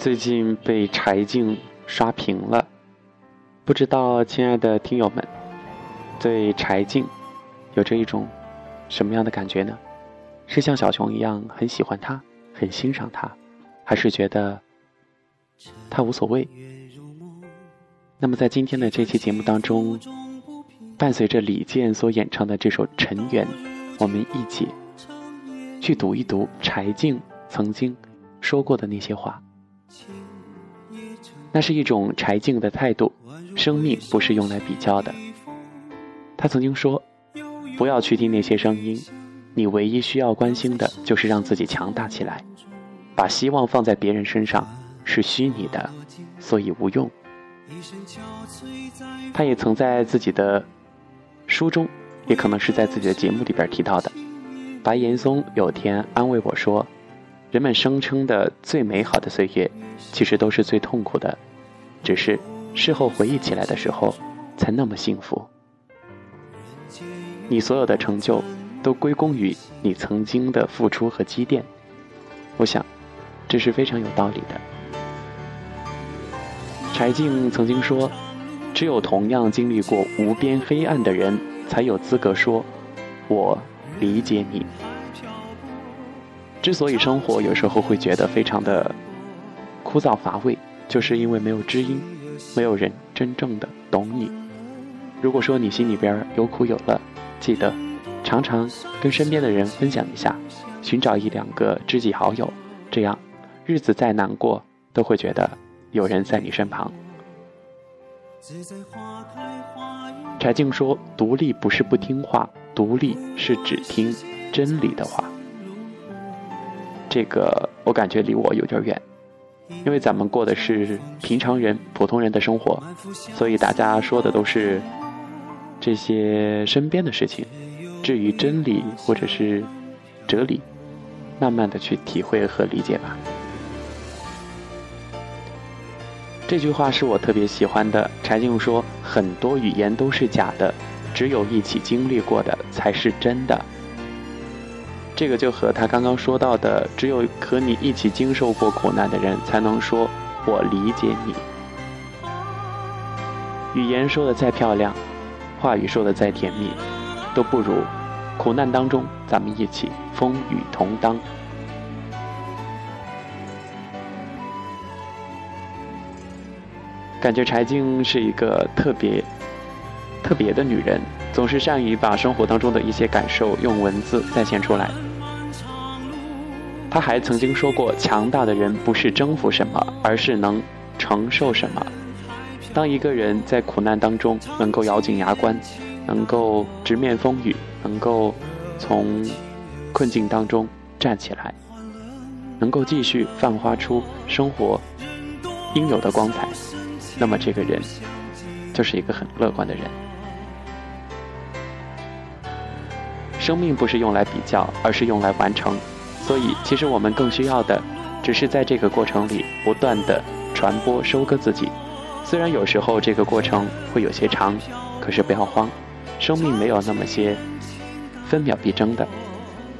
最近被柴静刷屏了，不知道亲爱的听友们对柴静有着一种什么样的感觉呢？是像小熊一样很喜欢他，很欣赏他，还是觉得他无所谓？那么在今天的这期节目当中，伴随着李健所演唱的这首《尘缘》，我们一起去读一读柴静曾经说过的那些话。那是一种柴静的态度，生命不是用来比较的。他曾经说：“不要去听那些声音，你唯一需要关心的就是让自己强大起来。把希望放在别人身上是虚拟的，所以无用。”他也曾在自己的书中，也可能是在自己的节目里边提到的。白岩松有天安慰我说。人们声称的最美好的岁月，其实都是最痛苦的，只是事后回忆起来的时候，才那么幸福。你所有的成就，都归功于你曾经的付出和积淀。我想，这是非常有道理的。柴静曾经说：“只有同样经历过无边黑暗的人，才有资格说，我理解你。”之所以生活有时候会觉得非常的枯燥乏味，就是因为没有知音，没有人真正的懂你。如果说你心里边有苦有乐，记得常常跟身边的人分享一下，寻找一两个知己好友，这样日子再难过，都会觉得有人在你身旁。柴静说：“独立不是不听话，独立是只听真理的话。”这个我感觉离我有点远，因为咱们过的是平常人、普通人的生活，所以大家说的都是这些身边的事情。至于真理或者是哲理，慢慢的去体会和理解吧。这句话是我特别喜欢的。柴静说：“很多语言都是假的，只有一起经历过的才是真的。”这个就和他刚刚说到的，只有和你一起经受过苦难的人，才能说“我理解你”。语言说的再漂亮，话语说的再甜蜜，都不如苦难当中咱们一起风雨同当。感觉柴静是一个特别特别的女人，总是善于把生活当中的一些感受用文字再现出来。他还曾经说过：“强大的人不是征服什么，而是能承受什么。”当一个人在苦难当中能够咬紧牙关，能够直面风雨，能够从困境当中站起来，能够继续泛发出生活应有的光彩，那么这个人就是一个很乐观的人。生命不是用来比较，而是用来完成。所以，其实我们更需要的，只是在这个过程里不断的传播、收割自己。虽然有时候这个过程会有些长，可是不要慌，生命没有那么些分秒必争的。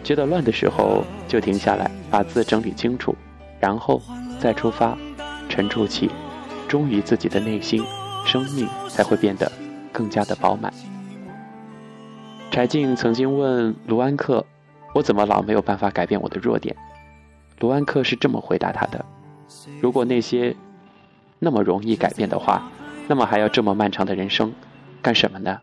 觉得乱的时候就停下来，把字整理清楚，然后再出发，沉住气，忠于自己的内心，生命才会变得更加的饱满。柴静曾经问卢安克。我怎么老没有办法改变我的弱点？卢安克是这么回答他的：如果那些那么容易改变的话，那么还要这么漫长的人生干什么呢？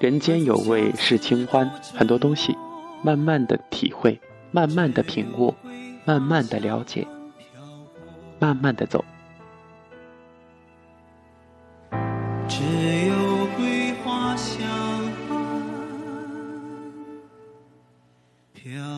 人间有味是清欢，很多东西，慢慢的体会，慢慢的品悟，慢慢的了解。慢慢地走。只有桂花香飘